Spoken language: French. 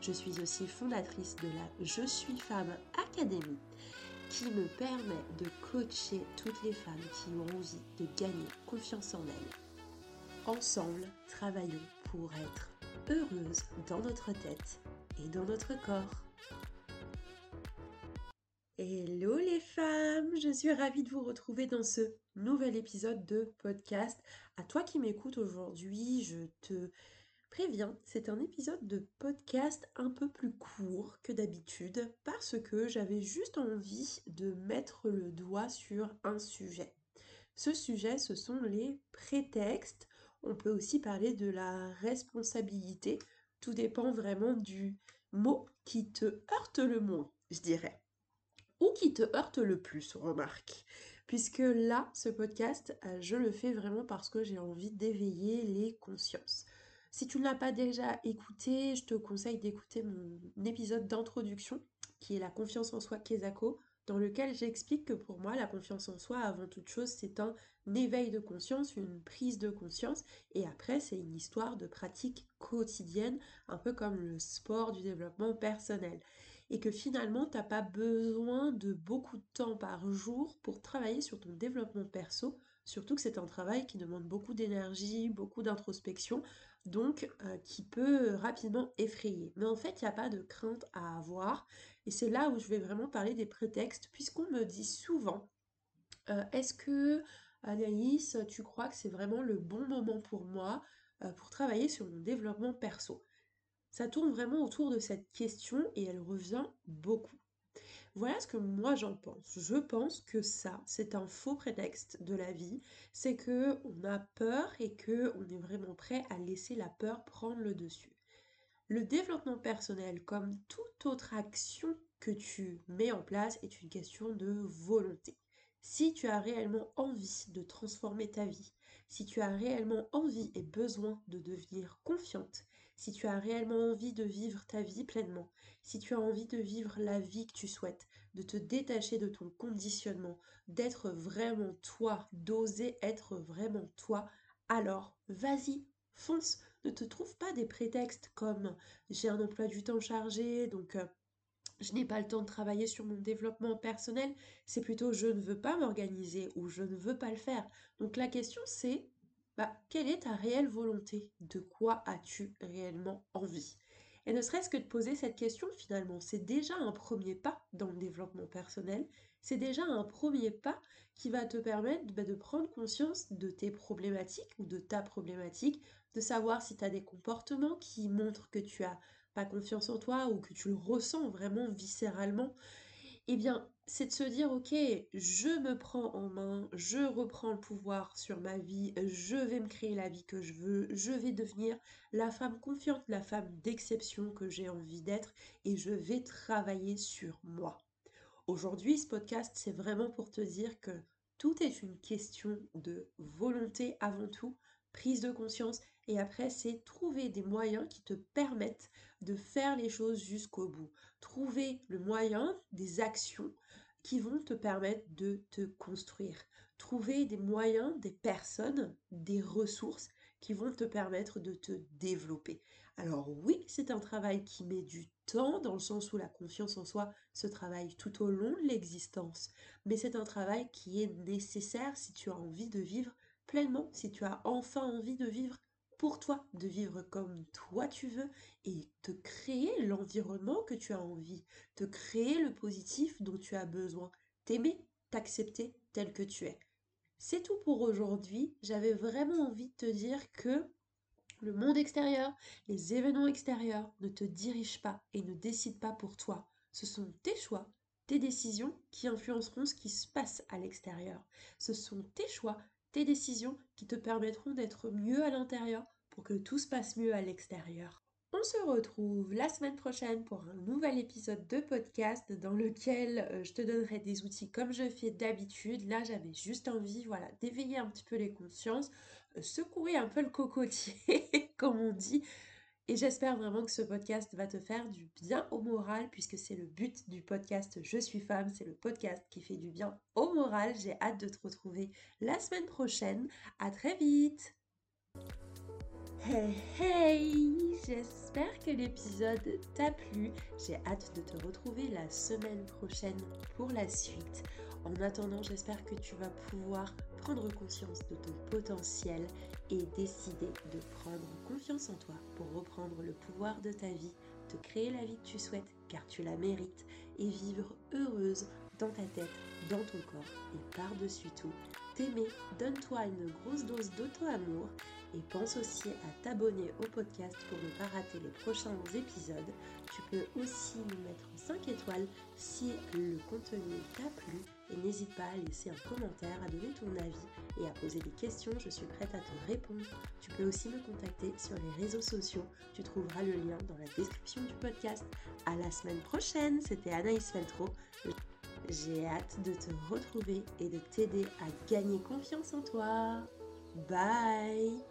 Je suis aussi fondatrice de la Je suis femme Académie qui me permet de coacher toutes les femmes qui ont envie de gagner confiance en elles. Ensemble, travaillons pour être heureuses dans notre tête et dans notre corps. Hello les femmes, je suis ravie de vous retrouver dans ce nouvel épisode de podcast. À toi qui m'écoutes aujourd'hui, je te préviens, c'est un épisode de podcast un peu plus court que d'habitude parce que j'avais juste envie de mettre le doigt sur un sujet. Ce sujet, ce sont les prétextes. On peut aussi parler de la responsabilité. Tout dépend vraiment du mot qui te heurte le moins, je dirais. Ou qui te heurte le plus, remarque. Puisque là, ce podcast, euh, je le fais vraiment parce que j'ai envie d'éveiller les consciences. Si tu ne l'as pas déjà écouté, je te conseille d'écouter mon épisode d'introduction qui est la confiance en soi Kezako, dans lequel j'explique que pour moi, la confiance en soi, avant toute chose, c'est un éveil de conscience, une prise de conscience, et après, c'est une histoire de pratique quotidienne, un peu comme le sport du développement personnel. Et que finalement, tu n'as pas besoin de beaucoup de temps par jour pour travailler sur ton développement perso, surtout que c'est un travail qui demande beaucoup d'énergie, beaucoup d'introspection donc euh, qui peut rapidement effrayer. Mais en fait, il n'y a pas de crainte à avoir, et c'est là où je vais vraiment parler des prétextes, puisqu'on me dit souvent, euh, est-ce que Anaïs, tu crois que c'est vraiment le bon moment pour moi euh, pour travailler sur mon développement perso? Ça tourne vraiment autour de cette question et elle revient beaucoup. Voilà ce que moi j'en pense. Je pense que ça, c'est un faux prétexte de la vie. C'est que on a peur et que on est vraiment prêt à laisser la peur prendre le dessus. Le développement personnel, comme toute autre action que tu mets en place, est une question de volonté. Si tu as réellement envie de transformer ta vie, si tu as réellement envie et besoin de devenir confiante, si tu as réellement envie de vivre ta vie pleinement, si tu as envie de vivre la vie que tu souhaites, de te détacher de ton conditionnement, d'être vraiment toi, d'oser être vraiment toi, alors vas-y, fonce. Ne te trouve pas des prétextes comme j'ai un emploi du temps chargé, donc euh, je n'ai pas le temps de travailler sur mon développement personnel. C'est plutôt je ne veux pas m'organiser ou je ne veux pas le faire. Donc la question c'est bah, quelle est ta réelle volonté? De quoi as-tu réellement envie? Et ne serait-ce que de poser cette question finalement, c'est déjà un premier pas dans le développement personnel, c'est déjà un premier pas qui va te permettre bah, de prendre conscience de tes problématiques ou de ta problématique, de savoir si tu as des comportements qui montrent que tu as pas confiance en toi ou que tu le ressens vraiment viscéralement eh bien, c'est de se dire, ok, je me prends en main, je reprends le pouvoir sur ma vie, je vais me créer la vie que je veux, je vais devenir la femme confiante, la femme d'exception que j'ai envie d'être, et je vais travailler sur moi. Aujourd'hui, ce podcast, c'est vraiment pour te dire que tout est une question de volonté avant tout, prise de conscience, et après, c'est trouver des moyens qui te permettent de faire les choses jusqu'au bout. Trouver le moyen, des actions qui vont te permettre de te construire. Trouver des moyens, des personnes, des ressources qui vont te permettre de te développer. Alors oui, c'est un travail qui met du temps dans le sens où la confiance en soi se travaille tout au long de l'existence, mais c'est un travail qui est nécessaire si tu as envie de vivre pleinement, si tu as enfin envie de vivre pour toi, de vivre comme toi tu veux et te créer l'environnement que tu as envie, te créer le positif dont tu as besoin, t'aimer, t'accepter tel que tu es. C'est tout pour aujourd'hui. J'avais vraiment envie de te dire que Le monde extérieur, les événements extérieurs ne te dirigent pas et ne décident pas pour toi. Ce sont tes choix, tes décisions qui influenceront ce qui se passe à l'extérieur. Ce sont tes choix, tes décisions qui te permettront d'être mieux à l'intérieur pour que tout se passe mieux à l'extérieur. On se retrouve la semaine prochaine pour un nouvel épisode de podcast dans lequel euh, je te donnerai des outils comme je fais d'habitude. Là, j'avais juste envie, voilà, d'éveiller un petit peu les consciences, euh, secouer un peu le cocotier, comme on dit. Et j'espère vraiment que ce podcast va te faire du bien au moral, puisque c'est le but du podcast Je suis femme, c'est le podcast qui fait du bien au moral. J'ai hâte de te retrouver la semaine prochaine. À très vite Hey hey J'espère que l'épisode t'a plu. J'ai hâte de te retrouver la semaine prochaine pour la suite. En attendant, j'espère que tu vas pouvoir prendre conscience de ton potentiel et décider de prendre confiance en toi pour reprendre le pouvoir de ta vie, te créer la vie que tu souhaites car tu la mérites et vivre heureuse dans ta tête, dans ton corps et par-dessus tout, t'aimer, donne-toi une grosse dose d'auto-amour et pense aussi à t'abonner au podcast pour ne pas rater les prochains épisodes. Tu peux aussi nous mettre 5 étoiles si le contenu t'a plu et n'hésite pas à laisser un commentaire, à donner ton avis et à poser des questions. Je suis prête à te répondre. Tu peux aussi me contacter sur les réseaux sociaux. Tu trouveras le lien dans la description du podcast. À la semaine prochaine. C'était Anaïs Feltro. J'ai hâte de te retrouver et de t'aider à gagner confiance en toi. Bye